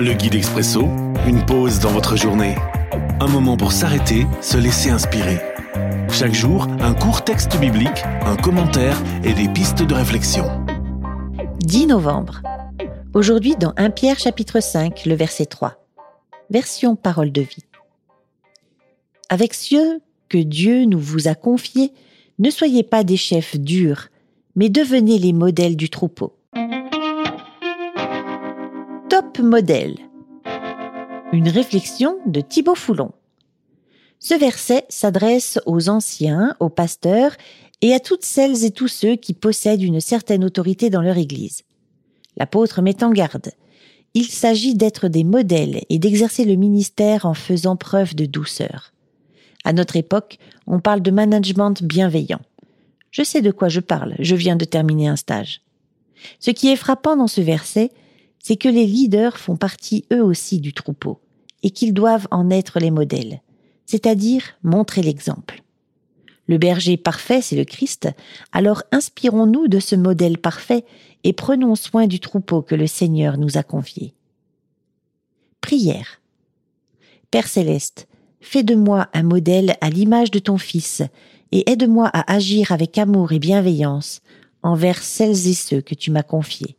Le guide expresso, une pause dans votre journée. Un moment pour s'arrêter, se laisser inspirer. Chaque jour, un court texte biblique, un commentaire et des pistes de réflexion. 10 novembre. Aujourd'hui dans 1 Pierre chapitre 5, le verset 3. Version parole de vie. Avec ceux que Dieu nous vous a confiés, ne soyez pas des chefs durs, mais devenez les modèles du troupeau. Top modèle. Une réflexion de Thibaut Foulon. Ce verset s'adresse aux anciens, aux pasteurs et à toutes celles et tous ceux qui possèdent une certaine autorité dans leur Église. L'apôtre met en garde. Il s'agit d'être des modèles et d'exercer le ministère en faisant preuve de douceur. À notre époque, on parle de management bienveillant. Je sais de quoi je parle, je viens de terminer un stage. Ce qui est frappant dans ce verset, c'est que les leaders font partie eux aussi du troupeau, et qu'ils doivent en être les modèles, c'est-à-dire montrer l'exemple. Le berger parfait, c'est le Christ, alors inspirons-nous de ce modèle parfait et prenons soin du troupeau que le Seigneur nous a confié. Prière. Père céleste, fais de moi un modèle à l'image de ton Fils, et aide-moi à agir avec amour et bienveillance envers celles et ceux que tu m'as confiés.